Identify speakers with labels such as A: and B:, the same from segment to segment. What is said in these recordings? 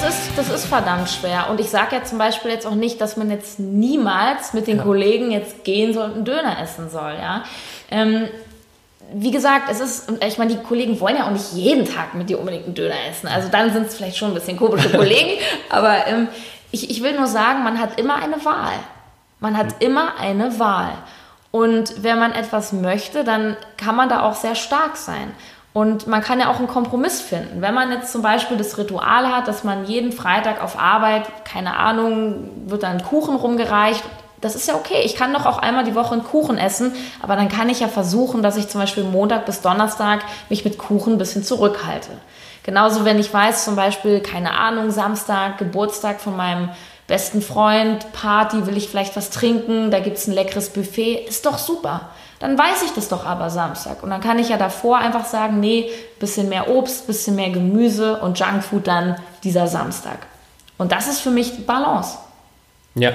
A: Das ist, das ist verdammt schwer. Und ich sage ja zum Beispiel jetzt auch nicht, dass man jetzt niemals mit den ja. Kollegen jetzt gehen soll und einen Döner essen soll. Ja? Ähm, wie gesagt, es ist, ich meine, die Kollegen wollen ja auch nicht jeden Tag mit dir unbedingt einen Döner essen. Also dann sind es vielleicht schon ein bisschen komische Kollegen. aber ähm, ich, ich will nur sagen, man hat immer eine Wahl. Man hat immer eine Wahl. Und wenn man etwas möchte, dann kann man da auch sehr stark sein. Und man kann ja auch einen Kompromiss finden. Wenn man jetzt zum Beispiel das Ritual hat, dass man jeden Freitag auf Arbeit, keine Ahnung, wird dann Kuchen rumgereicht. Das ist ja okay. Ich kann doch auch einmal die Woche einen Kuchen essen, aber dann kann ich ja versuchen, dass ich zum Beispiel Montag bis Donnerstag mich mit Kuchen ein bisschen zurückhalte. Genauso, wenn ich weiß, zum Beispiel, keine Ahnung, Samstag, Geburtstag von meinem besten Freund, Party, will ich vielleicht was trinken, da gibt es ein leckeres Buffet, ist doch super. Dann weiß ich das doch aber Samstag. Und dann kann ich ja davor einfach sagen, nee, bisschen mehr Obst, bisschen mehr Gemüse und Junkfood dann dieser Samstag. Und das ist für mich Balance.
B: Ja,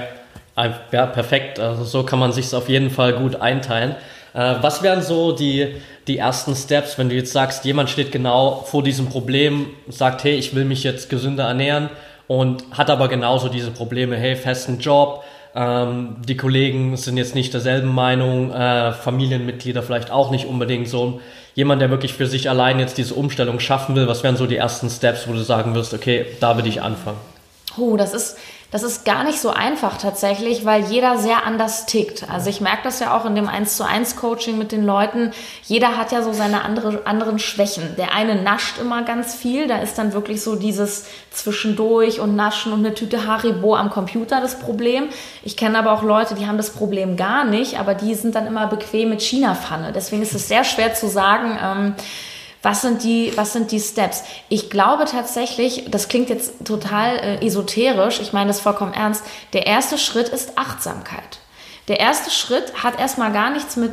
B: ja perfekt. Also so kann man sich auf jeden Fall gut einteilen. Äh, was wären so die, die ersten Steps, wenn du jetzt sagst, jemand steht genau vor diesem Problem, sagt, hey, ich will mich jetzt gesünder ernähren und hat aber genauso diese Probleme, hey, festen Job, ähm, die Kollegen sind jetzt nicht derselben Meinung, äh, Familienmitglieder vielleicht auch nicht unbedingt so. Jemand, der wirklich für sich allein jetzt diese Umstellung schaffen will, was wären so die ersten Steps, wo du sagen wirst, okay, da will ich anfangen?
A: Oh, das ist, das ist gar nicht so einfach tatsächlich, weil jeder sehr anders tickt. Also ich merke das ja auch in dem 1 zu 1 Coaching mit den Leuten. Jeder hat ja so seine andere, anderen Schwächen. Der eine nascht immer ganz viel. Da ist dann wirklich so dieses zwischendurch und naschen und eine Tüte Haribo am Computer das Problem. Ich kenne aber auch Leute, die haben das Problem gar nicht, aber die sind dann immer bequem mit China-Pfanne. Deswegen ist es sehr schwer zu sagen, ähm, was sind die, was sind die Steps? Ich glaube tatsächlich, das klingt jetzt total äh, esoterisch, ich meine das vollkommen ernst, der erste Schritt ist Achtsamkeit. Der erste Schritt hat erstmal gar nichts mit,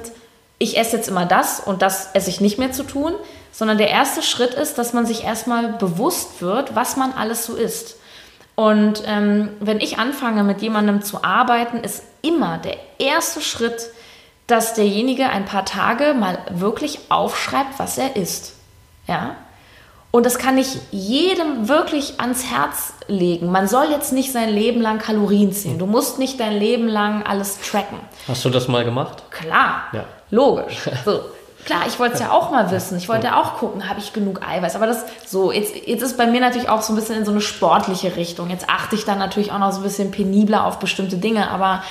A: ich esse jetzt immer das und das esse ich nicht mehr zu tun, sondern der erste Schritt ist, dass man sich erstmal bewusst wird, was man alles so isst. Und ähm, wenn ich anfange, mit jemandem zu arbeiten, ist immer der erste Schritt, dass derjenige ein paar Tage mal wirklich aufschreibt, was er isst. Ja? Und das kann ich jedem wirklich ans Herz legen. Man soll jetzt nicht sein Leben lang Kalorien ziehen. Du musst nicht dein Leben lang alles tracken.
B: Hast du das mal gemacht?
A: Klar, ja. logisch. So. Klar, ich wollte es ja auch mal wissen. Ich wollte ja auch gucken, habe ich genug Eiweiß. Aber das so, jetzt, jetzt ist bei mir natürlich auch so ein bisschen in so eine sportliche Richtung. Jetzt achte ich dann natürlich auch noch so ein bisschen penibler auf bestimmte Dinge. Aber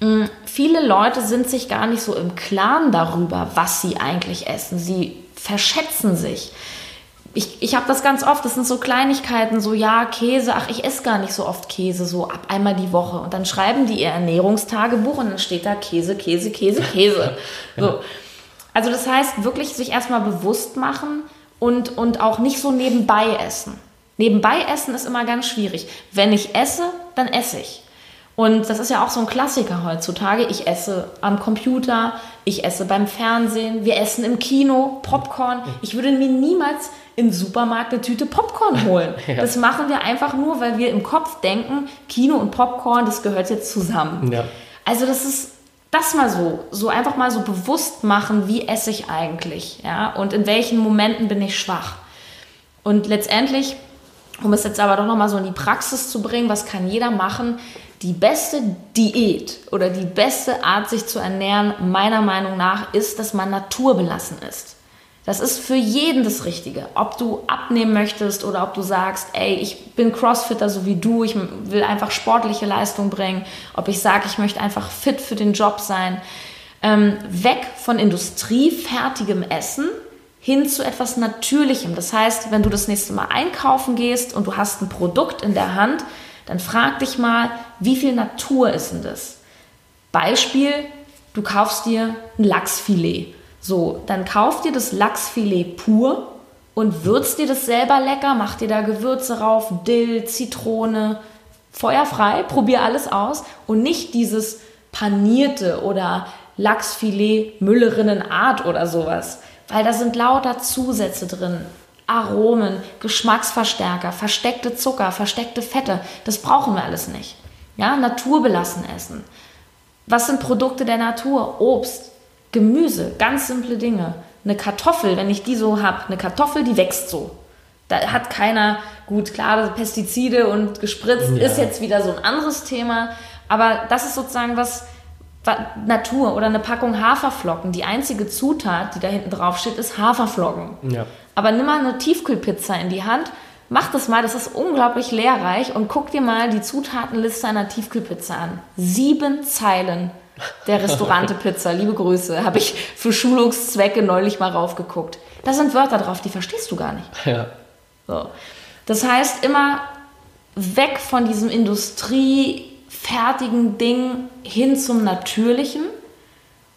A: mh, mm, viele Leute sind sich gar nicht so im Klaren darüber, was sie eigentlich essen. Sie verschätzen sich. Ich, ich habe das ganz oft, das sind so Kleinigkeiten, so ja, Käse, ach, ich esse gar nicht so oft Käse, so ab einmal die Woche. Und dann schreiben die ihr Ernährungstagebuch und dann steht da Käse, Käse, Käse, Käse. So. Also das heißt, wirklich sich erstmal bewusst machen und, und auch nicht so nebenbei essen. Nebenbei essen ist immer ganz schwierig. Wenn ich esse, dann esse ich. Und das ist ja auch so ein Klassiker heutzutage. Ich esse am Computer, ich esse beim Fernsehen, wir essen im Kino Popcorn. Ich würde mir niemals im Supermarkt eine Tüte Popcorn holen. ja. Das machen wir einfach nur, weil wir im Kopf denken, Kino und Popcorn, das gehört jetzt zusammen. Ja. Also das ist das mal so, so einfach mal so bewusst machen, wie esse ich eigentlich, ja, und in welchen Momenten bin ich schwach. Und letztendlich, um es jetzt aber doch noch mal so in die Praxis zu bringen, was kann jeder machen? Die beste Diät oder die beste Art, sich zu ernähren, meiner Meinung nach, ist, dass man naturbelassen ist. Das ist für jeden das Richtige. Ob du abnehmen möchtest oder ob du sagst, ey, ich bin Crossfitter so wie du, ich will einfach sportliche Leistung bringen. Ob ich sage, ich möchte einfach fit für den Job sein. Ähm, weg von industriefertigem Essen hin zu etwas Natürlichem. Das heißt, wenn du das nächste Mal einkaufen gehst und du hast ein Produkt in der Hand, dann frag dich mal, wie viel Natur ist denn das? Beispiel, du kaufst dir ein Lachsfilet. So, dann kauf dir das Lachsfilet pur und würzt dir das selber lecker, mach dir da Gewürze rauf, Dill, Zitrone, feuerfrei, probier alles aus und nicht dieses panierte oder Lachsfilet Müllerinnenart oder sowas, weil da sind lauter Zusätze drin. Aromen, Geschmacksverstärker, versteckte Zucker, versteckte Fette. Das brauchen wir alles nicht. Ja, naturbelassen essen. Was sind Produkte der Natur? Obst, Gemüse, ganz simple Dinge. Eine Kartoffel, wenn ich die so habe, eine Kartoffel, die wächst so. Da hat keiner, gut, klar, Pestizide und gespritzt
B: Ja.
A: ist jetzt wieder so ein anderes Thema. Aber das ist sozusagen was, wa- Natur oder eine Packung Haferflocken. Die einzige Zutat, die da hinten drauf steht, ist Haferflocken.
B: Ja.
A: Aber nimm mal eine Tiefkühlpizza in die Hand, mach das mal, das ist unglaublich lehrreich und guck dir mal die Zutatenliste einer Tiefkühlpizza an. Sieben Zeilen der Restaurante Pizza, liebe Grüße, habe ich für Schulungszwecke neulich mal raufgeguckt. Da sind Wörter drauf, die verstehst du gar nicht.
B: Ja.
A: So. Das heißt, immer weg von diesem industriefertigen Ding hin zum Natürlichen.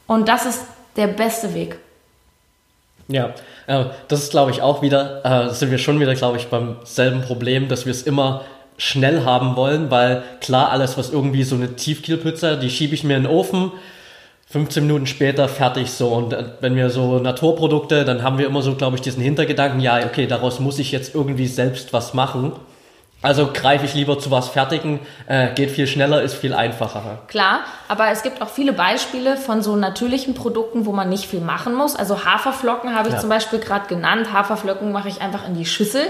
A: Und das ist der beste Weg.
B: Ja, äh, das ist, glaube ich, auch wieder, äh, sind wir schon wieder, glaube ich, beim selben Problem, dass wir es immer schnell haben wollen, weil klar, alles, was irgendwie so eine Tiefkühlpizza, die schiebe ich mir in den Ofen, 15 Minuten später fertig so. Und äh, wenn wir so Naturprodukte, dann haben wir immer so, glaube ich, diesen Hintergedanken, ja, okay, daraus muss ich jetzt irgendwie selbst was machen. Also greife ich lieber zu was Fertigen, äh, geht viel schneller, ist viel einfacher.
A: Klar, aber es gibt auch viele Beispiele von so natürlichen Produkten, wo man nicht viel machen muss. Also Haferflocken habe ich
B: Ja.
A: zum Beispiel gerade genannt. Haferflocken mache ich einfach in die Schüssel.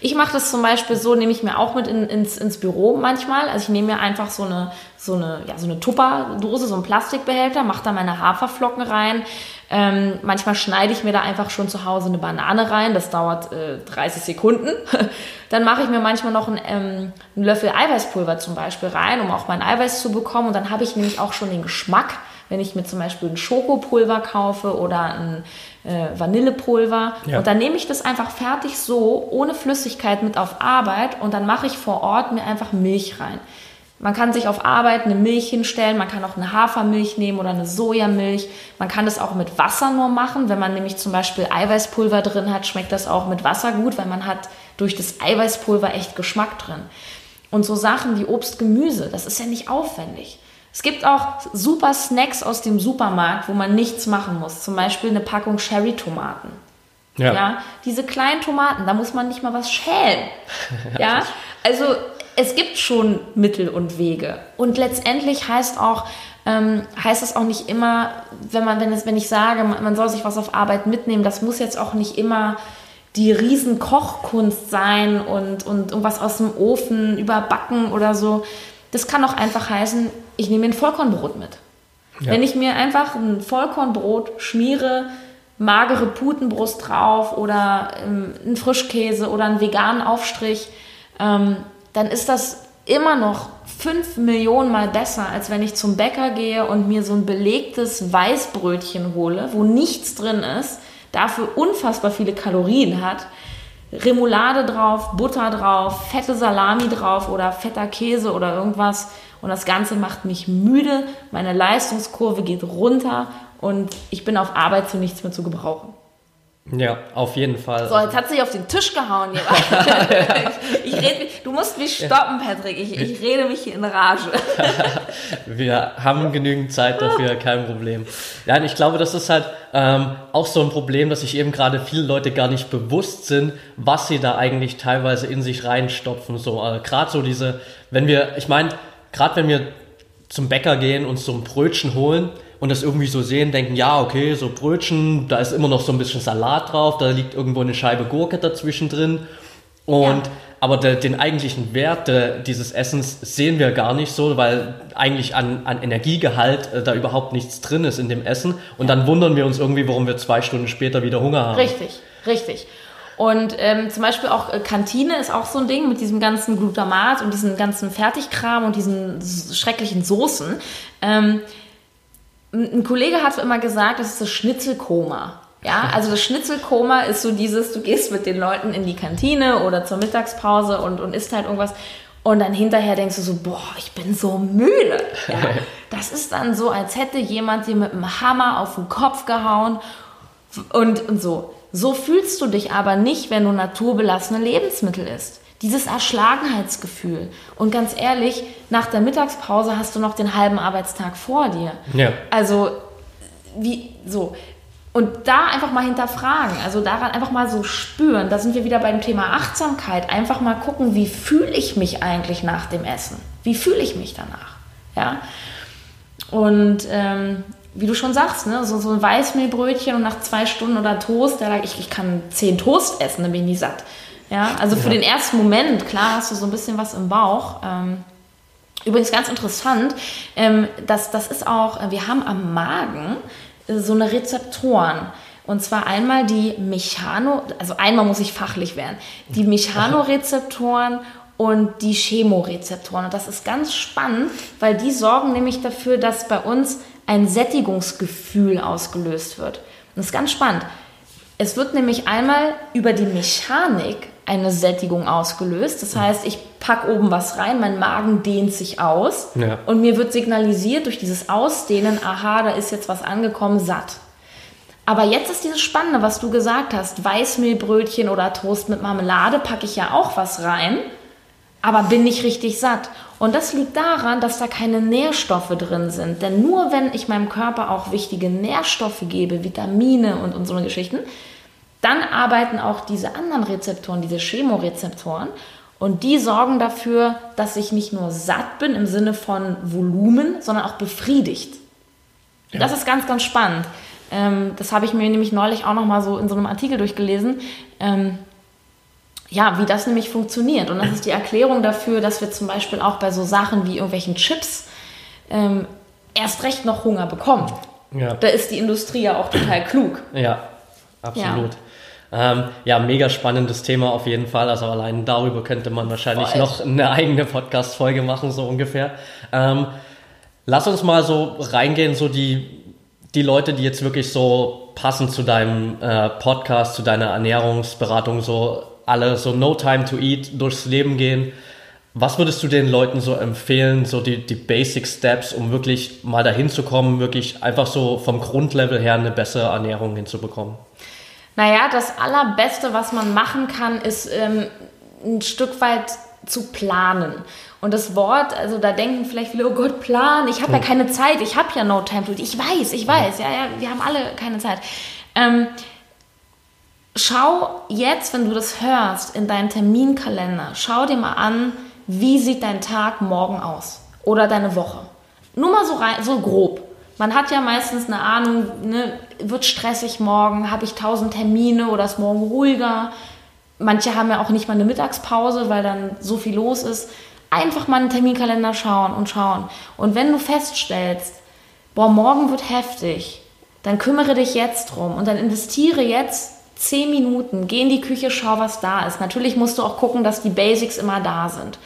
A: Ich mache das zum Beispiel so, nehme ich mir auch mit in, ins, ins Büro manchmal. Also ich nehme mir einfach so eine, so eine, ja, so eine Tupperdose, so einen Plastikbehälter, mache da meine Haferflocken rein. Ähm, manchmal schneide ich mir da einfach schon zu Hause eine Banane rein. Das dauert äh, 30 Sekunden. dann mache ich mir manchmal noch einen, ähm, einen Löffel Eiweißpulver zum Beispiel rein, um auch mein Eiweiß zu bekommen. Und dann habe ich nämlich auch schon den Geschmack, wenn ich mir zum Beispiel ein Schokopulver kaufe oder ein äh, Vanillepulver.
B: Ja.
A: Und dann nehme ich das einfach fertig so, ohne Flüssigkeit mit auf Arbeit. Und dann mache ich vor Ort mir einfach Milch rein. Man kann sich auf Arbeit eine Milch hinstellen, man kann auch eine Hafermilch nehmen oder eine Sojamilch. Man kann das auch mit Wasser nur machen. Wenn man nämlich zum Beispiel Eiweißpulver drin hat, schmeckt das auch mit Wasser gut, weil man hat durch das Eiweißpulver echt Geschmack drin. Und so Sachen wie Obst, Gemüse, das ist ja nicht aufwendig. Es gibt auch super Snacks aus dem Supermarkt, wo man nichts machen muss. Zum Beispiel eine Packung Cherry-Tomaten. Ja. diese kleinen Tomaten, da muss man nicht mal was schälen. ja, also es gibt schon Mittel und Wege. Und letztendlich heißt auch, ähm, heißt es auch nicht immer, wenn man, wenn es, wenn ich sage, man, man soll sich was auf Arbeit mitnehmen, das muss jetzt auch nicht immer die riesen Kochkunst sein und, und irgendwas aus dem Ofen überbacken oder so. Das kann auch einfach heißen, ich nehme mir ein Vollkornbrot mit. Wenn ich mir einfach ein Vollkornbrot schmiere, magere Putenbrust drauf oder ähm, einen Frischkäse oder einen veganen Aufstrich, ähm, dann ist das immer noch fünf Millionen Mal besser, als wenn ich zum Bäcker gehe und mir so ein belegtes Weißbrötchen hole, wo nichts drin ist, dafür unfassbar viele Kalorien hat, Remoulade drauf, Butter drauf, fette Salami drauf oder fetter Käse oder irgendwas. Und das Ganze macht mich müde, meine Leistungskurve geht runter und ich bin auf Arbeit zu nichts mehr zu gebrauchen.
B: Ja, auf jeden Fall.
A: So, jetzt hat sie auf den Tisch gehauen. Ich red, mich- du musst mich stoppen, Patrick. Ich, ich rede mich hier in Rage.
B: Wir haben genügend Zeit dafür, kein Problem. Ja, und ich glaube, das ist halt ähm, auch so ein Problem, dass sich eben gerade viele Leute gar nicht bewusst sind, was sie da eigentlich teilweise in sich reinstopfen. So, äh, gerade so diese, wenn wir, ich meine, gerade wenn wir zum Bäcker gehen und so ein Brötchen holen und das irgendwie so sehen, denken, ja, okay, so Brötchen, da ist immer noch so ein bisschen Salat drauf, da liegt irgendwo eine Scheibe Gurke dazwischen drin. Und
A: Ja.
B: aber der, den eigentlichen Wert äh, dieses Essens sehen wir gar nicht so, weil eigentlich an, an Energiegehalt äh, da überhaupt nichts drin ist in dem Essen. Und dann wundern wir uns irgendwie, warum wir zwei Stunden später wieder Hunger haben.
A: Richtig, richtig. Und ähm, zum Beispiel auch äh, Kantine ist auch so ein Ding mit diesem ganzen Glutamat und diesem ganzen Fertigkram und diesen schrecklichen Soßen. Ähm, ein Kollege hat immer gesagt, das ist das Schnitzelkoma. Ja, also das Schnitzelkoma ist so dieses, du gehst mit den Leuten in die Kantine oder zur Mittagspause und, und isst halt irgendwas und dann hinterher denkst du so, boah, ich bin so müde. Ja, das ist dann so, als hätte jemand dir mit einem Hammer auf den Kopf gehauen und, und so. So fühlst du dich aber nicht, wenn du naturbelassene Lebensmittel isst. Dieses Erschlagenheitsgefühl. Und ganz ehrlich, nach der Mittagspause hast du noch den halben Arbeitstag vor dir.
B: Ja.
A: Also, wie, so. Und da einfach mal hinterfragen, also daran einfach mal so spüren, da sind wir wieder beim Thema Achtsamkeit, einfach mal gucken, wie fühle ich mich eigentlich nach dem Essen? Wie fühle ich mich danach? Ja. Und ähm, wie du schon sagst, ne, so, so ein Weißmehlbrötchen und nach zwei Stunden oder Toast, da, ich, ich kann zehn Toast essen, dann bin ich nicht satt. Ja, also für ja. den ersten Moment, klar, hast du so ein bisschen was im Bauch. Ähm, übrigens ganz interessant, ähm, dass das ist auch, wir haben am Magen äh, so eine Rezeptoren. Und zwar einmal die Mechano, also einmal muss ich fachlich werden, die Mechanorezeptoren und die Chemorezeptoren. Und das ist ganz spannend, weil die sorgen nämlich dafür, dass bei uns ein Sättigungsgefühl ausgelöst wird. Und das ist ganz spannend. Es wird nämlich einmal über die Mechanik eine Sättigung ausgelöst. Das heißt, ich packe oben was rein, mein Magen dehnt sich aus ja. und mir wird signalisiert durch dieses Ausdehnen, aha, da ist jetzt was angekommen, satt. Aber jetzt ist dieses Spannende, was du gesagt hast, Weißmehlbrötchen oder Toast mit Marmelade packe ich ja auch was rein, aber bin nicht richtig satt. Und das liegt daran, dass da keine Nährstoffe drin sind. Denn nur wenn ich meinem Körper auch wichtige Nährstoffe gebe, Vitamine und, und so Geschichten, dann arbeiten auch diese anderen Rezeptoren, diese Chemorezeptoren. Und die sorgen dafür, dass ich nicht nur satt bin im Sinne von Volumen, sondern auch befriedigt. Ja. Das ist ganz, ganz spannend. Ähm, das habe ich mir nämlich neulich auch noch mal so in so einem Artikel durchgelesen. Ähm, ja, wie das nämlich funktioniert. Und das ist die Erklärung dafür, dass wir zum Beispiel auch bei so Sachen wie irgendwelchen Chips ähm, erst recht noch Hunger bekommen. Ja. Da ist die Industrie ja auch total klug.
B: Ja, absolut. Ja. Ähm, ja, mega spannendes Thema auf jeden Fall. Also allein darüber könnte man wahrscheinlich Voll. noch eine eigene Podcast-Folge machen, so ungefähr. Ähm, lass uns mal so reingehen, so die, die Leute, die jetzt wirklich so passend zu deinem äh, Podcast, zu deiner Ernährungsberatung, so alle so No Time to Eat durchs Leben gehen. Was würdest du den Leuten so empfehlen, so die, die Basic Steps, um wirklich mal dahin zu kommen, wirklich einfach so vom Grundlevel her eine bessere Ernährung hinzubekommen?
A: Naja, das Allerbeste, was man machen kann, ist ähm, ein Stück weit zu planen. Und das Wort, also da denken vielleicht viele, oh Gott, Plan, ich habe ja keine Zeit, ich habe ja no time to eat. Ich weiß, ich weiß, ja, ja, wir haben alle keine Zeit. Ähm, schau jetzt, wenn du das hörst, in deinen Terminkalender, schau dir mal an, wie sieht dein Tag morgen aus oder deine Woche. Nur mal so, rein, so grob. Man hat ja meistens eine Ahnung, ne, wird stressig morgen, habe ich tausend Termine oder ist morgen ruhiger. Manche haben ja auch nicht mal eine Mittagspause, weil dann so viel los ist. Einfach mal einen Terminkalender schauen und schauen. Und wenn du feststellst, boah, morgen wird heftig, dann kümmere dich jetzt drum und dann investiere jetzt zehn Minuten, geh in die Küche, schau, was da ist. Natürlich musst du auch gucken, dass die Basics immer da sind.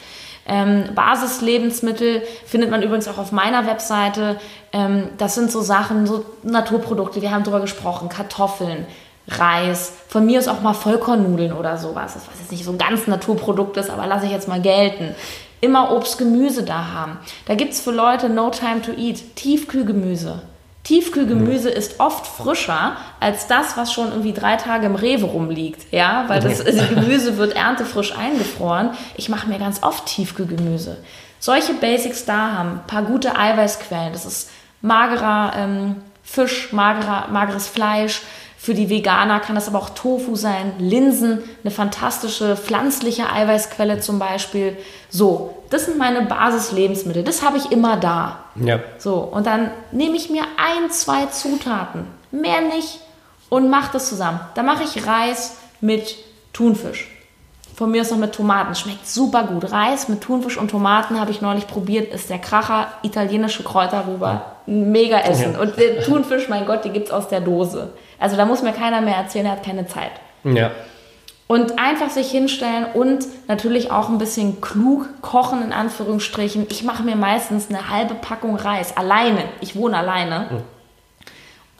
A: Ähm, Basislebensmittel findet man übrigens auch auf meiner Webseite. Ähm, das sind so Sachen, so Naturprodukte, wir haben darüber gesprochen, Kartoffeln, Reis, von mir ist auch mal Vollkornnudeln oder sowas. Was jetzt nicht so ein ganz Naturprodukt ist, aber lasse ich jetzt mal gelten. Immer Obst, Gemüse da haben. Da gibt es für Leute No Time to Eat, Tiefkühlgemüse. Tiefkühlgemüse ist oft frischer als das, was schon irgendwie drei Tage im Rewe rumliegt. Ja, weil das also Gemüse wird erntefrisch eingefroren. Ich mache mir ganz oft Tiefkühlgemüse. Solche Basics da haben, paar gute Eiweißquellen. Das ist magerer ähm, Fisch, magerer, mageres Fleisch. Für die Veganer kann das aber auch Tofu sein, Linsen, eine fantastische pflanzliche Eiweißquelle zum Beispiel. So, das sind meine Basislebensmittel. Das habe ich immer da. Ja. So, und dann nehme ich mir ein, zwei Zutaten, mehr nicht, und mache das zusammen. Da mache ich Reis mit Thunfisch. Von mir ist noch mit Tomaten. Schmeckt super gut. Reis mit Thunfisch und Tomaten habe ich neulich probiert. Ist der Kracher. Italienische Kräuter rüber. Mega Essen. Und der Thunfisch, mein Gott, die gibt es aus der Dose. Also da muss mir keiner mehr erzählen, er hat keine Zeit. Ja. Und einfach sich hinstellen und natürlich auch ein bisschen klug kochen, in Anführungsstrichen. Ich mache mir meistens eine halbe Packung Reis, alleine. Ich wohne alleine. Mhm.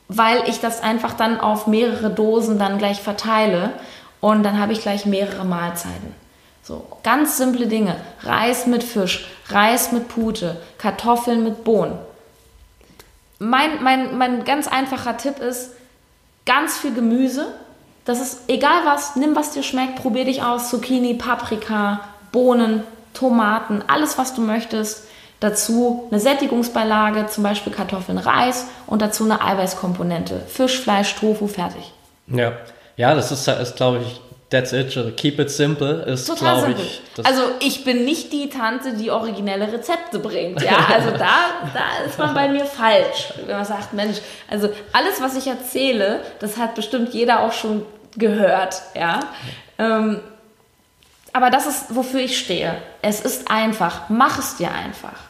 A: Weil ich das einfach dann auf mehrere Dosen dann gleich verteile. Und dann habe ich gleich mehrere Mahlzeiten. So, ganz simple Dinge. Reis mit Fisch, Reis mit Pute, Kartoffeln mit Bohnen. Mein, mein, mein ganz einfacher Tipp ist, ganz viel Gemüse, das ist egal was, nimm was dir schmeckt, probier dich aus. Zucchini, Paprika, Bohnen, Tomaten, alles was du möchtest. Dazu eine Sättigungsbeilage, zum Beispiel Kartoffeln, Reis und dazu eine Eiweißkomponente. Fisch, Fleisch, Tofu, fertig.
B: Ja, ja das ist, ist glaube ich, That's it. Also keep it simple ist, glaube ich.
A: Also ich bin nicht die Tante, die originelle Rezepte bringt. Ja, also da, da ist man bei mir falsch, wenn man sagt, Mensch, also alles, was ich erzähle, das hat bestimmt jeder auch schon gehört. Ja. Ähm, aber das ist, wofür ich stehe. Es ist einfach. Mach es dir einfach.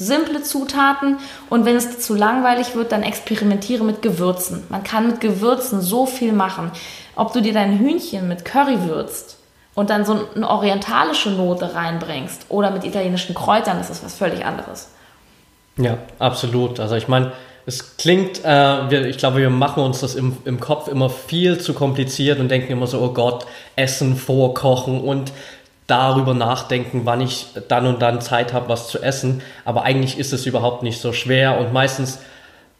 A: Simple Zutaten und wenn es zu langweilig wird, dann experimentiere mit Gewürzen. Man kann mit Gewürzen so viel machen. Ob du dir dein Hühnchen mit Curry würzt und dann so eine orientalische Note reinbringst oder mit italienischen Kräutern, das ist was völlig anderes.
B: Ja, absolut. Also ich meine, es klingt, äh, wir, ich glaube, wir machen uns das im, im Kopf immer viel zu kompliziert und denken immer so, oh Gott, Essen vorkochen und darüber nachdenken, wann ich dann und dann Zeit habe, was zu essen. Aber eigentlich ist es überhaupt nicht so schwer und meistens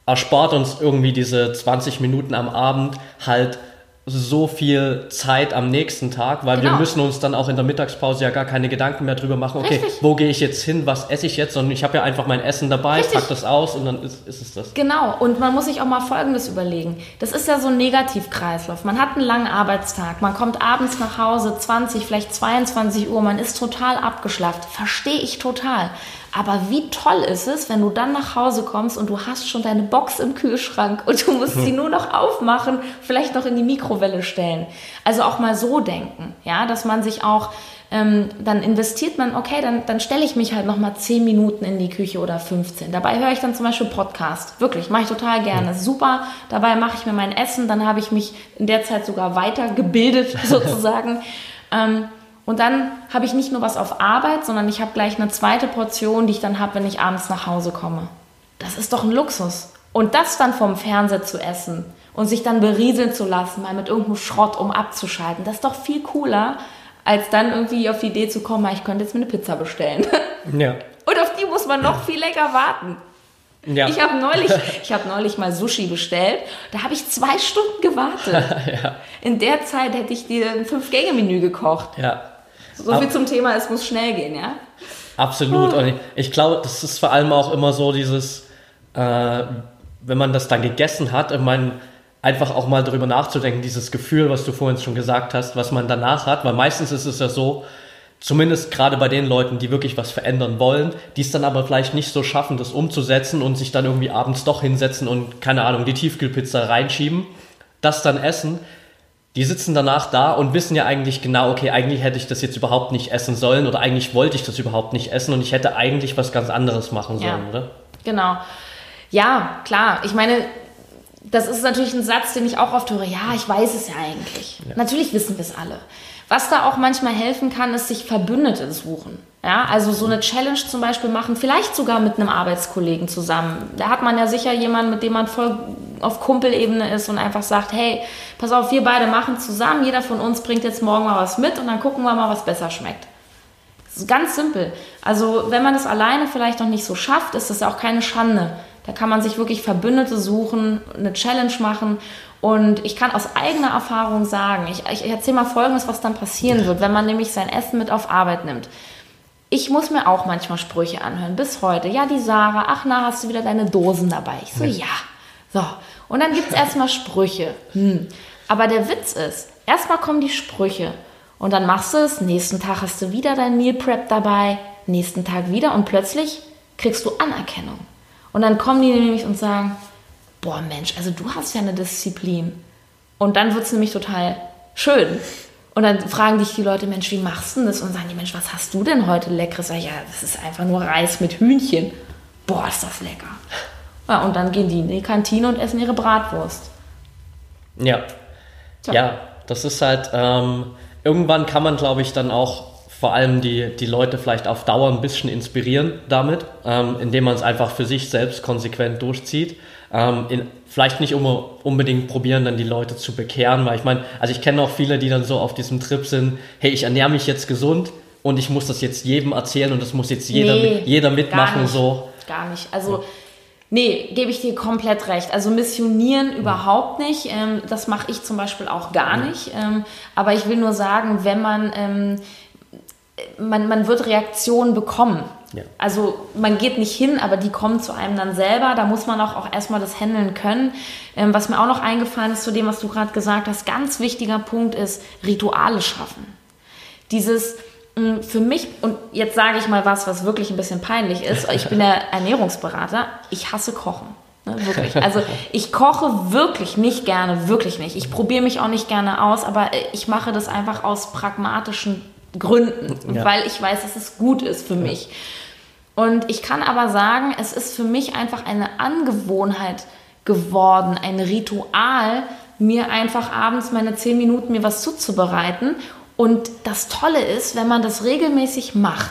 B: erspart uns irgendwie diese 20 Minuten am Abend halt so viel Zeit am nächsten Tag, weil genau. wir müssen uns dann auch in der Mittagspause ja gar keine Gedanken mehr drüber machen, okay, Richtig. wo gehe ich jetzt hin, was esse ich jetzt, sondern ich habe ja einfach mein Essen dabei, Richtig. pack das aus und dann ist, ist, es das.
A: Genau, und man muss sich auch mal Folgendes überlegen. Das ist ja so ein Negativkreislauf. Man hat einen langen Arbeitstag, man kommt abends nach Hause, 20, vielleicht 22 Uhr, man ist total abgeschlafft. Verstehe ich total. Aber wie toll ist es, wenn du dann nach Hause kommst und du hast schon deine Box im Kühlschrank und du musst sie nur noch aufmachen, vielleicht noch in die Mikrowelle stellen. Also auch mal so denken, ja, dass man sich auch ähm, dann investiert man, okay, dann, dann stelle ich mich halt noch mal 10 Minuten in die Küche oder 15. Dabei höre ich dann zum Beispiel Podcast. Wirklich, mache ich total gerne. Super. Dabei mache ich mir mein Essen. Dann habe ich mich in der Zeit sogar weitergebildet sozusagen. ähm, und dann habe ich nicht nur was auf Arbeit, sondern ich habe gleich eine zweite Portion, die ich dann habe, wenn ich abends nach Hause komme. Das ist doch ein Luxus. Und das dann vom Fernseher zu essen und sich dann berieseln zu lassen, mal mit irgendeinem Schrott, um abzuschalten, das ist doch viel cooler, als dann irgendwie auf die Idee zu kommen, ich könnte jetzt mir eine Pizza bestellen. Ja. Und auf die muss man noch viel länger warten. Ja. Ich habe neulich, hab neulich mal Sushi bestellt. Da habe ich zwei Stunden gewartet. ja. In der Zeit hätte ich dir ein Fünf-Gänge-Menü gekocht. Ja. So viel zum Thema, es muss schnell gehen, ja?
B: Absolut. Und ich, ich glaube, das ist vor allem auch immer so dieses, äh, wenn man das dann gegessen hat, ich meine, einfach auch mal darüber nachzudenken, dieses Gefühl, was du vorhin schon gesagt hast, was man danach hat, weil meistens ist es ja so, zumindest gerade bei den Leuten, die wirklich was verändern wollen, die es dann aber vielleicht nicht so schaffen, das umzusetzen und sich dann irgendwie abends doch hinsetzen und, keine Ahnung, die Tiefkühlpizza reinschieben, das dann essen, die sitzen danach da und wissen ja eigentlich genau, okay, eigentlich hätte ich das jetzt überhaupt nicht essen sollen oder eigentlich wollte ich das überhaupt nicht essen und ich hätte eigentlich was ganz anderes machen sollen, ja, oder?
A: Genau. Ja, klar. Ich meine, das ist natürlich ein Satz, den ich auch oft höre. Ja, ich weiß es ja eigentlich. Ja. Natürlich wissen wir es alle. Was da auch manchmal helfen kann, ist sich Verbündete suchen. Ja, also so eine Challenge zum Beispiel machen, vielleicht sogar mit einem Arbeitskollegen zusammen. Da hat man ja sicher jemanden, mit dem man voll auf Kumpelebene ist und einfach sagt, hey, pass auf, wir beide machen zusammen, jeder von uns bringt jetzt morgen mal was mit und dann gucken wir mal, was besser schmeckt. Ganz simpel. Also wenn man das alleine vielleicht noch nicht so schafft, ist das ja auch keine Schande. Da kann man sich wirklich Verbündete suchen, eine Challenge machen und ich kann aus eigener Erfahrung sagen, ich, ich erzähle mal Folgendes, was dann passieren wird, wenn man nämlich sein Essen mit auf Arbeit nimmt. Ich muss mir auch manchmal Sprüche anhören, bis heute. Ja, die Sarah, ach na, hast du wieder deine Dosen dabei? Ich so, ja. So, und dann gibt es erstmal Sprüche. Hm. Aber der Witz ist, erstmal kommen die Sprüche und dann machst du es, nächsten Tag hast du wieder dein Meal Prep dabei, nächsten Tag wieder und plötzlich kriegst du Anerkennung. Und dann kommen die nämlich und sagen, boah Mensch, also du hast ja eine Disziplin. Und dann wird es nämlich total schön. Und dann fragen dich die Leute, Mensch, wie machst du das? Und sagen die, Mensch, was hast du denn heute Leckeres? Sag ich, ja, das ist einfach nur Reis mit Hühnchen. Boah, ist das lecker. Ja, und dann gehen die in die Kantine und essen ihre Bratwurst.
B: Ja. So. Ja, das ist halt, ähm, irgendwann kann man, glaube ich, dann auch vor allem die, die Leute vielleicht auf Dauer ein bisschen inspirieren damit, ähm, indem man es einfach für sich selbst konsequent durchzieht. Ähm, in, vielleicht nicht um, unbedingt probieren, dann die Leute zu bekehren, weil ich meine, also ich kenne auch viele, die dann so auf diesem Trip sind, hey, ich ernähre mich jetzt gesund und ich muss das jetzt jedem erzählen und das muss jetzt jeder, nee, jeder mitmachen.
A: Gar nicht,
B: so.
A: Gar nicht. Also Nee, gebe ich dir komplett recht. Also missionieren mhm. überhaupt nicht. Ähm, das mache ich zum Beispiel auch gar mhm. nicht. Ähm, aber ich will nur sagen, wenn man, ähm, man, man wird Reaktionen bekommen. Ja. Also man geht nicht hin, aber die kommen zu einem dann selber. Da muss man auch, auch erstmal das handeln können. Ähm, was mir auch noch eingefallen ist zu dem, was du gerade gesagt hast, ganz wichtiger Punkt ist Rituale schaffen. Dieses mh, für mich, und jetzt sage ich mal was, was wirklich ein bisschen peinlich ist, ich bin der Ernährungsberater, ich hasse Kochen. Ne, wirklich. Also ich koche wirklich nicht gerne, wirklich nicht. Ich probiere mich auch nicht gerne aus, aber äh, ich mache das einfach aus pragmatischen Gründen,
B: Ja.
A: weil ich weiß, dass es gut ist für mich. Und ich kann aber sagen, es ist für mich einfach eine Angewohnheit geworden, ein Ritual, mir einfach abends meine zehn Minuten mir was zuzubereiten. Und das Tolle ist, wenn man das regelmäßig macht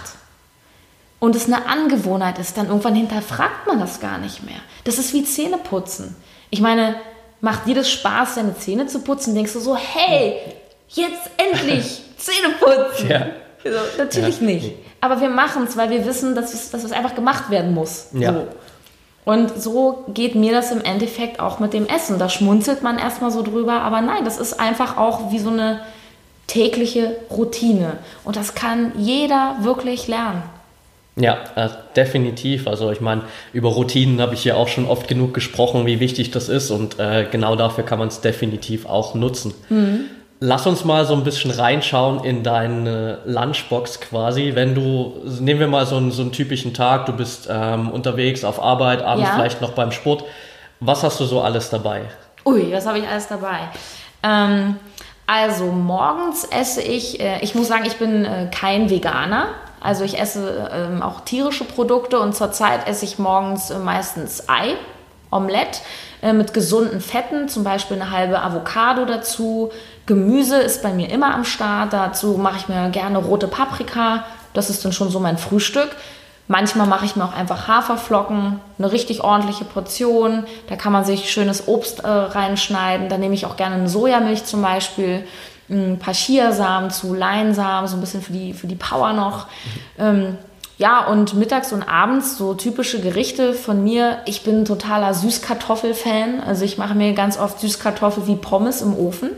A: und es eine Angewohnheit ist, dann irgendwann hinterfragt man das gar nicht mehr. Das ist wie Zähneputzen. Ich meine, macht dir das Spaß, deine Zähne zu putzen? Denkst du so, hey, jetzt endlich Zähne putzen?
B: Ja.
A: Also, natürlich
B: Ja.
A: nicht. Aber wir machen es, weil wir wissen, dass es, dass es einfach gemacht werden muss.
B: Ja.
A: So. Und so geht mir das im Endeffekt auch mit dem Essen. Da schmunzelt man erstmal so drüber, aber nein, das ist einfach auch wie so eine tägliche Routine. Und das kann jeder wirklich lernen.
B: Ja, äh, definitiv. Also ich meine, über Routinen habe ich ja auch schon oft genug gesprochen, wie wichtig das ist und äh, genau dafür kann man es definitiv auch nutzen. Lass uns mal so ein bisschen reinschauen in deine Lunchbox quasi. Wenn du, nehmen wir mal so einen, so einen typischen Tag, du bist ähm, unterwegs auf Arbeit, abends
A: Ja.
B: vielleicht noch beim Sport. Was hast du so alles dabei?
A: Ui, was habe ich alles dabei? Ähm, also morgens esse ich, äh, ich muss sagen, ich bin äh, kein Veganer. Also ich esse ähm, auch tierische Produkte und zurzeit esse ich morgens äh, meistens Ei, Omelette äh, mit gesunden Fetten, zum Beispiel eine halbe Avocado dazu. Gemüse ist bei mir immer am Start. Dazu mache ich mir gerne rote Paprika. Das ist dann schon so mein Frühstück. Manchmal mache ich mir auch einfach Haferflocken, eine richtig ordentliche Portion. Da kann man sich schönes Obst äh, reinschneiden. Da nehme ich auch gerne eine Sojamilch zum Beispiel, ein paar Chiasamen zu, Leinsamen, so ein bisschen für die, für die Power noch. Ähm, ja, und mittags und abends so typische Gerichte von mir. Ich bin ein totaler Süßkartoffel-Fan. Also ich mache mir ganz oft Süßkartoffel wie Pommes im Ofen.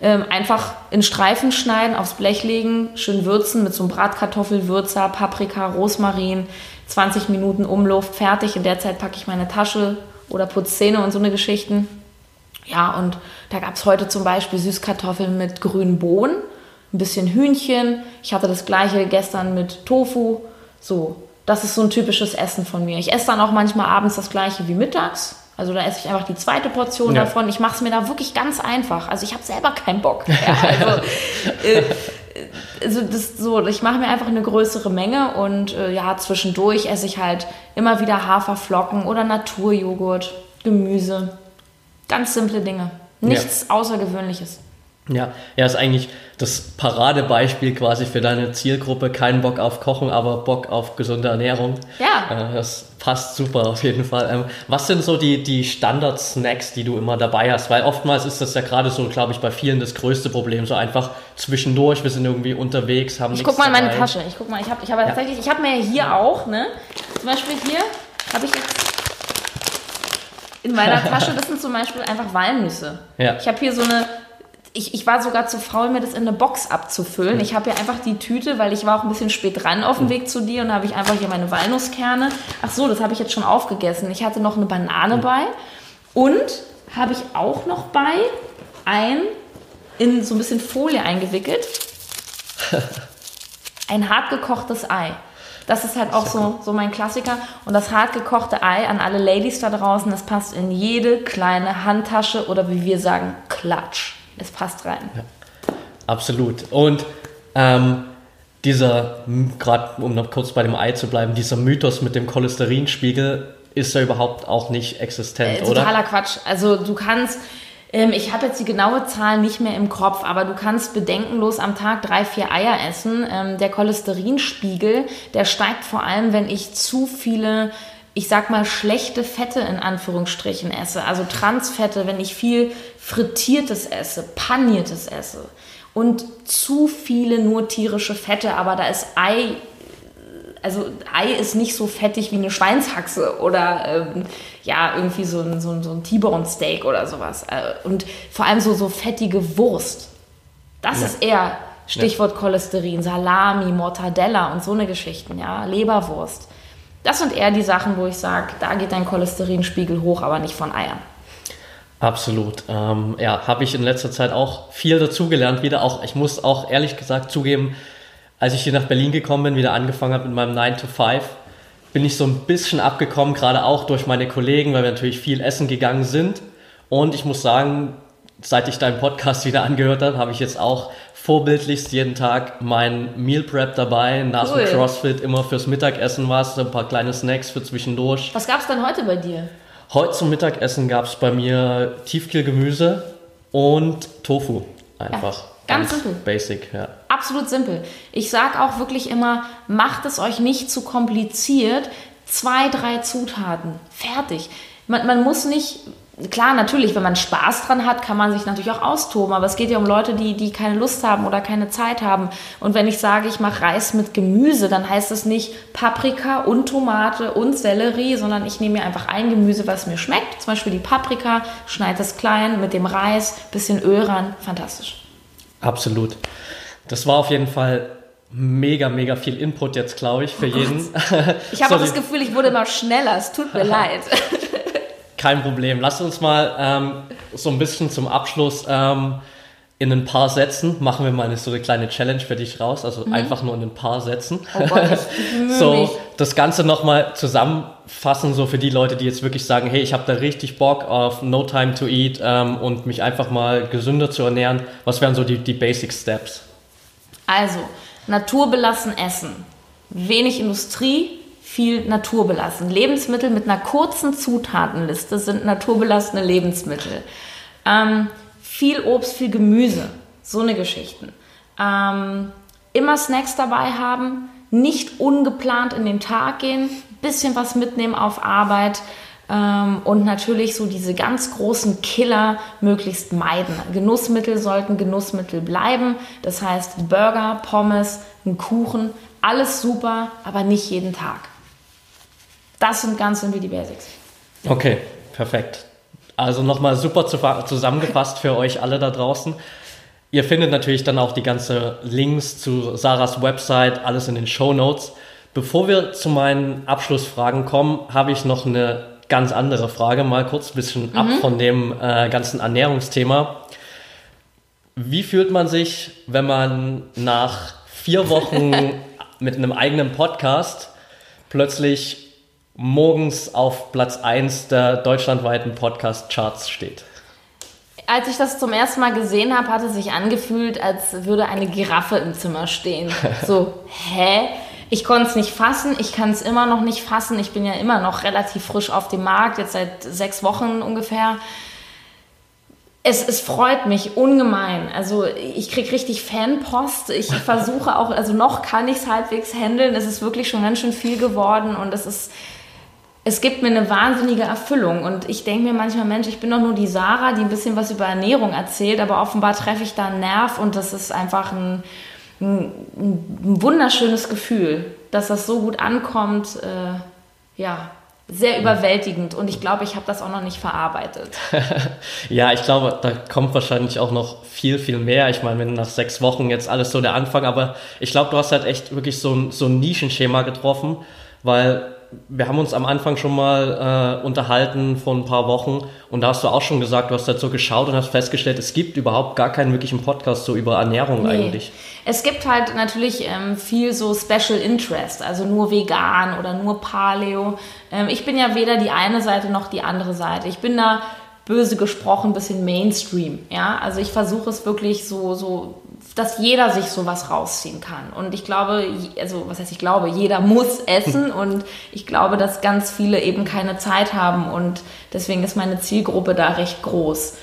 A: Ähm, einfach in Streifen schneiden, aufs Blech legen, schön würzen mit so einem Bratkartoffelwürzer, Paprika, Rosmarin, 20 Minuten Umluft, fertig. In der Zeit packe ich meine Tasche oder putze Zähne und so eine Geschichten. Ja, und da gab es heute zum Beispiel Süßkartoffeln mit grünen Bohnen, ein bisschen Hühnchen. Ich hatte das gleiche gestern mit Tofu. So, das ist so ein typisches Essen von mir. Ich esse dann auch manchmal abends das gleiche wie mittags. Also da esse ich einfach die zweite Portion
B: Ja.
A: davon. Ich mache es mir da wirklich ganz einfach. Also ich habe selber keinen Bock. Ja, also, äh, also das so, ich mache mir einfach eine größere Menge und äh, ja, zwischendurch esse ich halt immer wieder Haferflocken oder Naturjoghurt, Gemüse. Ganz simple Dinge. Nichts Außergewöhnliches.
B: Ja, ja, ist eigentlich das Paradebeispiel quasi für deine Zielgruppe. Kein Bock auf Kochen, aber Bock auf gesunde Ernährung.
A: Ja.
B: Äh, das passt super auf jeden Fall. Ähm, was sind so die, die Standard-Snacks, die du immer dabei hast? Weil oftmals ist das ja gerade so, glaube ich, bei vielen das größte Problem. So einfach zwischendurch, wir sind irgendwie unterwegs, haben
A: Ich
B: nichts
A: guck mal in meine
B: dabei.
A: Tasche. Ich guck mal, ich habe ich hab tatsächlich, ich habe mir hier auch, ne? Zum Beispiel hier habe ich jetzt in meiner Tasche, das sind zum Beispiel einfach Walnüsse.
B: Ja.
A: Ich habe hier so eine, ich, ich war sogar zu faul, mir das in eine Box abzufüllen. Ich habe hier einfach die Tüte, weil ich war auch ein bisschen spät dran auf dem Weg zu dir und da habe ich einfach hier meine Walnusskerne. Ach so, das habe ich jetzt schon aufgegessen. Ich hatte noch eine Banane bei und habe ich auch noch bei ein in so ein bisschen Folie eingewickelt ein hartgekochtes Ei. Das ist halt auch so, so mein Klassiker. Und das hartgekochte Ei an alle Ladies da draußen, das passt in jede kleine Handtasche oder wie wir sagen, Klatsch. Es passt rein.
B: Absolut. Und ähm, dieser, gerade um noch kurz bei dem Ei zu bleiben, dieser Mythos mit dem Cholesterinspiegel ist ja überhaupt auch nicht existent,
A: Äh,
B: oder?
A: totaler Quatsch. Also du kannst, ähm, ich habe jetzt die genaue Zahl nicht mehr im Kopf, aber du kannst bedenkenlos am Tag drei, vier Eier essen. Ähm, der Cholesterinspiegel, der steigt vor allem, wenn ich zu viele, ich sag mal, schlechte Fette in Anführungsstrichen esse. Also Transfette, wenn ich viel frittiertes esse, paniertes esse. Und zu viele nur tierische Fette, aber da ist Ei also Ei ist nicht so fettig wie eine Schweinshaxe oder ähm, ja, irgendwie so ein, so ein, so ein T-Bone Steak oder sowas. Äh, Und vor allem so, so fettige Wurst. Das
B: Ja.
A: ist eher Stichwort Cholesterin, Salami, Mortadella und so eine Geschichten, ja, Leberwurst. Das sind eher die Sachen, wo ich sage, da geht dein Cholesterinspiegel hoch, aber nicht von Eiern.
B: Absolut. Ähm, ja, habe ich in letzter Zeit auch viel dazugelernt wieder. Auch ich muss auch ehrlich gesagt zugeben, als ich hier nach Berlin gekommen bin, wieder angefangen habe mit meinem 9 to 5, bin ich so ein bisschen abgekommen, gerade auch durch meine Kollegen, weil wir natürlich viel essen gegangen sind. Und ich muss sagen, seit ich deinen Podcast wieder angehört habe, habe ich jetzt auch vorbildlichst jeden Tag mein Meal Prep dabei. Nach cool. dem CrossFit immer fürs Mittagessen was, ein paar kleine Snacks für zwischendurch.
A: Was gab es denn heute bei dir?
B: Heute zum Mittagessen gab es bei mir Tiefkühlgemüse und Tofu. Einfach. Ja,
A: ganz, ganz simpel.
B: Basic, ja.
A: Absolut simpel. Ich sage auch wirklich immer, macht es euch nicht zu kompliziert. Zwei, drei Zutaten. Fertig. Man, man muss nicht klar, natürlich, wenn man Spaß dran hat, kann man sich natürlich auch austoben, aber es geht ja um Leute, die, die keine Lust haben oder keine Zeit haben. Und wenn ich sage, ich mache Reis mit Gemüse, dann heißt es nicht Paprika und Tomate und Sellerie, sondern ich nehme mir einfach ein Gemüse, was mir schmeckt. Zum Beispiel die Paprika, schneide es klein mit dem Reis, bisschen Öl ran, fantastisch.
B: Absolut. Das war auf jeden Fall mega, mega viel Input jetzt, glaube ich, für oh jeden.
A: Ich habe das Gefühl, ich wurde immer schneller. Es tut mir leid.
B: Kein Problem. Lass uns mal ähm, so ein bisschen zum Abschluss ähm, in ein paar Sätzen machen wir mal eine, so eine kleine Challenge für dich raus. Also mhm. einfach nur in ein paar Sätzen. Oh Gott, so das Ganze nochmal zusammenfassen, so für die Leute, die jetzt wirklich sagen, hey, ich habe da richtig Bock auf No Time to Eat ähm, und mich einfach mal gesünder zu ernähren. Was wären so die, die Basic Steps?
A: Also, naturbelassen essen. Wenig Industrie, viel naturbelassen. Lebensmittel mit einer kurzen Zutatenliste sind naturbelassene Lebensmittel. Ähm, viel Obst, viel Gemüse, so eine Geschichten. Ähm, immer Snacks dabei haben, nicht ungeplant in den Tag gehen, bisschen was mitnehmen auf Arbeit ähm, und natürlich so diese ganz großen Killer möglichst meiden. Genussmittel sollten Genussmittel bleiben. Das heißt Burger, Pommes, ein Kuchen, alles super, aber nicht jeden Tag. Das sind ganz simpel die Basics.
B: Okay, perfekt. Also nochmal super zusammengefasst für euch alle da draußen. Ihr findet natürlich dann auch die ganzen Links zu Sarahs Website, alles in den Show Notes. Bevor wir zu meinen Abschlussfragen kommen, habe ich noch eine ganz andere Frage, mal kurz ein bisschen mhm. ab von dem äh, ganzen Ernährungsthema. Wie fühlt man sich, wenn man nach vier Wochen mit einem eigenen Podcast plötzlich morgens auf Platz 1 der deutschlandweiten Podcast-Charts steht.
A: Als ich das zum ersten Mal gesehen habe, hat es sich angefühlt, als würde eine Giraffe im Zimmer stehen. So, hä? Ich konnte es nicht fassen, ich kann es immer noch nicht fassen. Ich bin ja immer noch relativ frisch auf dem Markt, jetzt seit sechs Wochen ungefähr. Es, es, freut mich ungemein. Also ich kriege richtig Fanpost. Ich versuche auch, also noch kann ich es halbwegs handeln. Es ist wirklich schon ganz schön viel geworden und es ist es gibt mir eine wahnsinnige Erfüllung. Und ich denke mir manchmal, Mensch, ich bin doch nur die Sarah, die ein bisschen was über Ernährung erzählt, aber offenbar treffe ich da einen Nerv und das ist einfach ein, ein, ein wunderschönes Gefühl, dass das so gut ankommt. Äh, ja, sehr überwältigend und ich glaube, ich habe das auch noch nicht verarbeitet.
B: ja, ich glaube, da kommt wahrscheinlich auch noch viel, viel mehr. Ich meine, wenn nach sechs Wochen jetzt alles so der Anfang, aber ich glaube, du hast halt echt wirklich so ein, so ein Nischenschema getroffen, weil wir haben uns am Anfang schon mal äh, unterhalten vor ein paar Wochen und da hast du auch schon gesagt, du hast so geschaut und hast festgestellt, es gibt überhaupt gar keinen wirklichen Podcast so über Ernährung nee. eigentlich.
A: Es gibt halt natürlich ähm, viel so Special Interest, also nur vegan oder nur Paleo. Ähm, ich bin ja weder die eine Seite noch die andere Seite. Ich bin da böse gesprochen ein bisschen Mainstream, ja. Also ich versuche es wirklich so so dass jeder sich sowas rausziehen kann. Und ich glaube, also was heißt ich glaube, jeder muss essen und ich glaube, dass ganz viele eben keine Zeit haben und deswegen ist meine Zielgruppe da recht groß.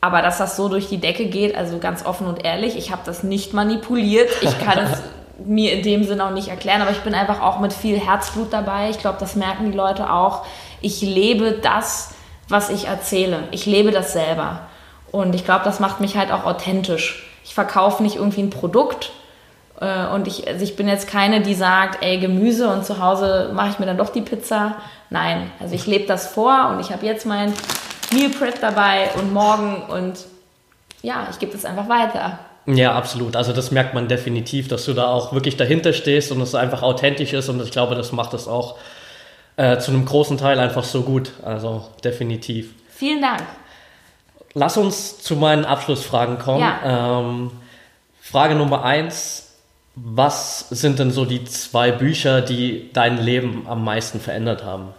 A: Aber dass das so durch die Decke geht, also ganz offen und ehrlich, ich habe das nicht manipuliert. Ich kann es mir in dem Sinne auch nicht erklären, aber ich bin einfach auch mit viel Herzblut dabei. Ich glaube, das merken die Leute auch. Ich lebe das, was ich erzähle. Ich lebe das selber. Und ich glaube, das macht mich halt auch authentisch ich verkaufe nicht irgendwie ein Produkt. Äh, und ich, also ich bin jetzt keine, die sagt, ey, Gemüse und zu Hause mache ich mir dann doch die Pizza. Nein, also ich lebe das vor und ich habe jetzt mein Meal Prep dabei und morgen und ja, ich gebe das einfach weiter.
B: Ja, absolut. Also das merkt man definitiv, dass du da auch wirklich dahinter stehst und es einfach authentisch ist und ich glaube, das macht es auch äh, zu einem großen Teil einfach so gut. Also definitiv.
A: Vielen Dank.
B: Lass uns zu meinen Abschlussfragen kommen. Ja. Ähm, Frage Nummer eins. Was sind denn so die zwei Bücher, die dein Leben am meisten verändert haben?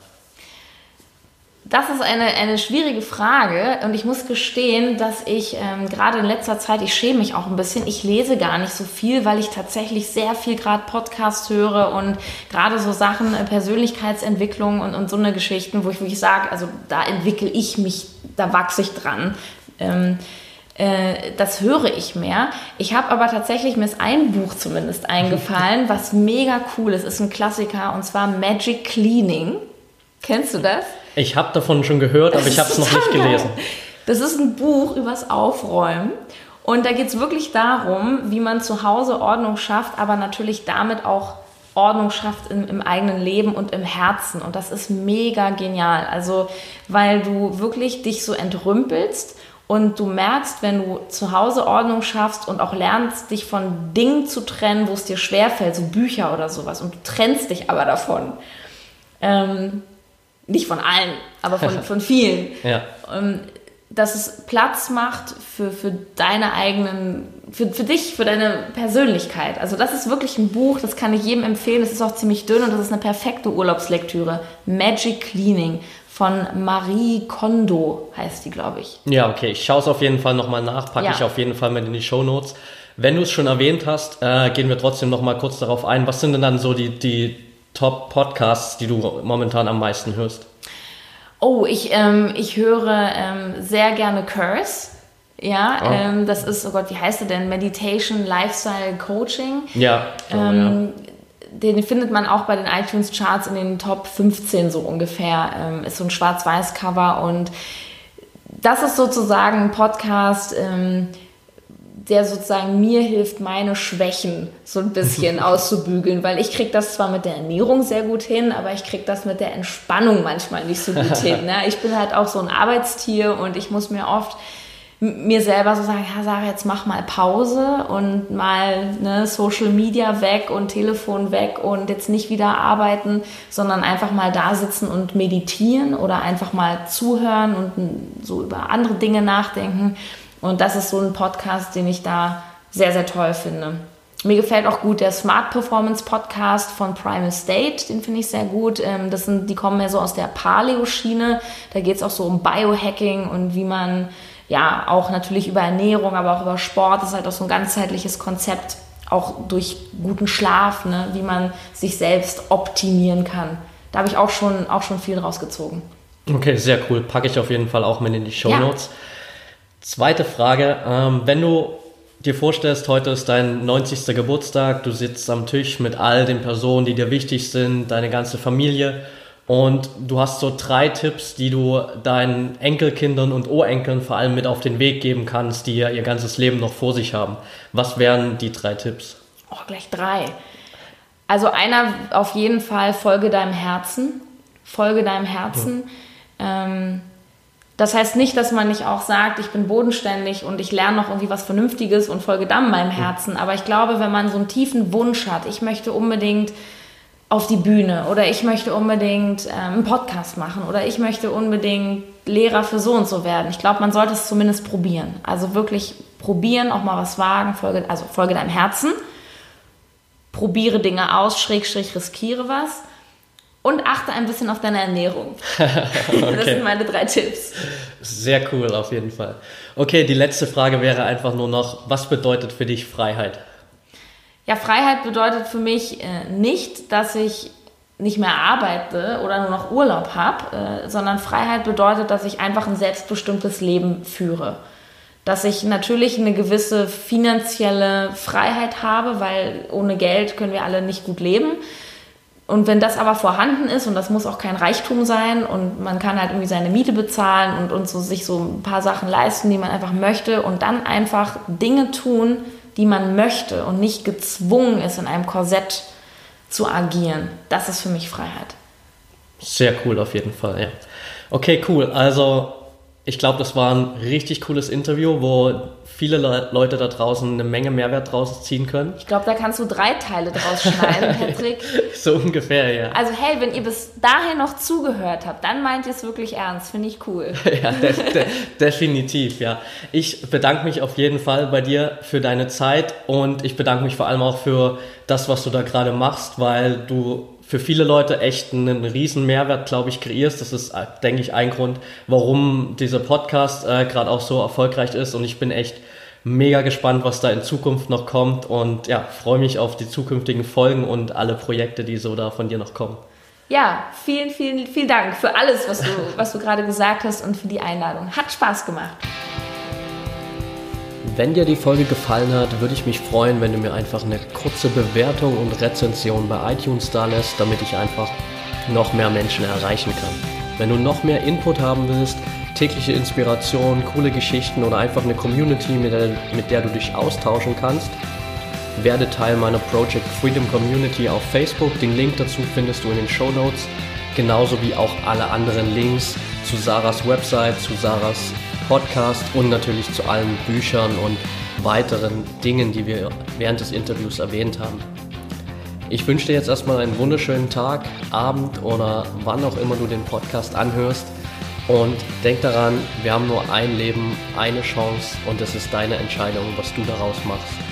A: Das ist eine, eine schwierige Frage und ich muss gestehen, dass ich ähm, gerade in letzter Zeit, ich schäme mich auch ein bisschen, ich lese gar nicht so viel, weil ich tatsächlich sehr viel gerade Podcasts höre und gerade so Sachen, äh, Persönlichkeitsentwicklung und, und so eine Geschichten, wo ich wirklich sage, also da entwickle ich mich, da wachse ich dran. Ähm, äh, das höre ich mehr. Ich habe aber tatsächlich, mir ist ein Buch zumindest eingefallen, was mega cool ist, ist ein Klassiker und zwar Magic Cleaning. Kennst du das?
B: Ich habe davon schon gehört, aber ich habe es noch nicht gelesen.
A: Das ist ein Buch übers Aufräumen. Und da geht es wirklich darum, wie man zu Hause Ordnung schafft, aber natürlich damit auch Ordnung schafft im, im, eigenen Leben und im Herzen. Und das ist mega genial. Also, weil du wirklich dich so entrümpelst und du merkst, wenn du zu Hause Ordnung schaffst und auch lernst, dich von Dingen zu trennen, wo es dir schwerfällt, so Bücher oder sowas, und du trennst dich aber davon. Ähm, nicht von allen, aber von, von vielen.
B: ja.
A: Ähm, dass es Platz macht für, für deine eigenen, für, für dich, für deine Persönlichkeit. Also das ist wirklich ein Buch, das kann ich jedem empfehlen. Es ist auch ziemlich dünn und das ist eine perfekte Urlaubslektüre. Magic Cleaning von Marie Kondo heißt die, glaube ich.
B: Ja, okay. Ich schaue es auf jeden Fall nochmal nach, packe ja. ich auf jeden Fall mit in die Show Notes. Wenn du es schon erwähnt hast, äh, gehen wir trotzdem nochmal kurz darauf ein. Was sind denn dann so die, die Top-Podcasts, die du momentan am meisten hörst?
A: Oh, ich, ähm, ich höre ähm, sehr gerne Curse. Ja, oh. ähm, das ist, oh Gott, wie heißt er denn? Meditation, Lifestyle, Coaching.
B: Ja,
A: oh, ja. Den findet man auch bei den iTunes Charts in den Top 15 so ungefähr. Ähm, ist so ein Schwarz-Weiß-Cover und das ist sozusagen ein Podcast, ähm, der sozusagen mir hilft, meine Schwächen so ein bisschen auszubügeln, weil ich kriege das zwar mit der Ernährung sehr gut hin, aber ich kriege das mit der Entspannung manchmal nicht so gut hin. Ne? Ich bin halt auch so ein Arbeitstier und ich muss mir oft mir selber so sagen, ja Sarah, jetzt mach mal Pause und mal ne, Social Media weg und Telefon weg und jetzt nicht wieder arbeiten, sondern einfach mal da sitzen und meditieren oder einfach mal zuhören und so über andere Dinge nachdenken. Und das ist so ein Podcast, den ich da sehr, sehr toll finde. Mir gefällt auch gut der Smart Performance Podcast von Primal State, den finde ich sehr gut. Ähm, das sind, die kommen mehr so aus der Paleo-Schiene. Da geht es auch so um Biohacking und wie man ja auch natürlich über Ernährung, aber auch über Sport, das ist halt auch so ein ganzheitliches Konzept, auch durch guten Schlaf, ne, wie man sich selbst optimieren kann. Da habe ich auch schon, auch schon viel rausgezogen.
B: Okay, sehr cool. Packe ich auf jeden Fall auch mit in die Show Notes. Ja. Zweite Frage, ähm, wenn du dir vorstellst, heute ist dein 90. Geburtstag, du sitzt am Tisch mit all den Personen, die dir wichtig sind, deine ganze Familie und du hast so drei Tipps, die du deinen Enkelkindern und Urenkeln vor allem mit auf den Weg geben kannst, die ja ihr ganzes Leben noch vor sich haben. Was wären die drei Tipps?
A: Oh, gleich drei. Also einer auf jeden Fall, folge deinem Herzen. Folge deinem Herzen. Ja. Ähm, das heißt nicht, dass man nicht auch sagt, ich bin bodenständig und ich lerne noch irgendwie was Vernünftiges und folge dann meinem Herzen. Aber ich glaube, wenn man so einen tiefen Wunsch hat, ich möchte unbedingt auf die Bühne oder ich möchte unbedingt ähm, einen Podcast machen oder ich möchte unbedingt Lehrer für so und so werden. Ich glaube, man sollte es zumindest probieren. Also wirklich probieren, auch mal was wagen, folge, also folge deinem Herzen, probiere Dinge aus, schräg, schräg, riskiere was und achte ein bisschen auf deine Ernährung. okay. Das sind meine drei Tipps.
B: Sehr cool, auf jeden Fall. Okay, die letzte Frage wäre einfach nur noch, was bedeutet für dich Freiheit?
A: Ja, Freiheit bedeutet für mich äh, nicht, dass ich nicht mehr arbeite oder nur noch Urlaub habe, äh, sondern Freiheit bedeutet, dass ich einfach ein selbstbestimmtes Leben führe. Dass ich natürlich eine gewisse finanzielle Freiheit habe, weil ohne Geld können wir alle nicht gut leben und wenn das aber vorhanden ist, und das muss auch kein Reichtum sein, und man kann halt irgendwie seine Miete bezahlen und, und so sich so ein paar Sachen leisten, die man einfach möchte, und dann einfach Dinge tun, die man möchte und nicht gezwungen ist, in einem Korsett zu agieren, das ist für mich Freiheit.
B: Sehr cool auf jeden Fall, ja. Okay, cool. Also ich glaube, das war ein richtig cooles Interview, wo viele Le Leute da draußen eine Menge Mehrwert draus ziehen können.
A: Ich glaube, da kannst du drei Teile draus schneiden, Patrick.
B: so ungefähr, ja.
A: Also hey, wenn ihr bis dahin noch zugehört habt, dann meint ihr es wirklich ernst. Finde ich cool.
B: ja, de de definitiv, ja. Ich bedanke mich auf jeden Fall bei dir für deine Zeit und ich bedanke mich vor allem auch für das, was du da gerade machst, weil du für viele Leute echt einen riesen Mehrwert, glaube ich, kreierst. Das ist, äh, denke ich, ein Grund, warum dieser Podcast äh, gerade auch so erfolgreich ist. Und ich bin echt mega gespannt, was da in Zukunft noch kommt und ja, freue mich auf die zukünftigen Folgen und alle Projekte, die so da von dir noch kommen.
A: Ja, vielen, vielen, vielen Dank für alles, was du, was du gerade gesagt hast und für die Einladung. Hat Spaß gemacht.
B: Wenn dir die Folge gefallen hat, würde ich mich freuen, wenn du mir einfach eine kurze Bewertung und Rezension bei iTunes da lässt, damit ich einfach noch mehr Menschen erreichen kann. Wenn du noch mehr Input haben willst, tägliche Inspiration, coole Geschichten oder einfach eine Community, mit der, mit der du dich austauschen kannst, werde Teil meiner Project Freedom Community auf Facebook. Den Link dazu findest du in den Show Notes, genauso wie auch alle anderen Links zu Sarahs Website, zu Sarahs Podcast und natürlich zu allen Büchern und weiteren Dingen, die wir während des Interviews erwähnt haben. Ich wünsche dir jetzt erstmal einen wunderschönen Tag, Abend oder wann auch immer du den Podcast anhörst. Und denk daran, wir haben nur ein Leben, eine Chance und es ist deine Entscheidung, was du daraus machst.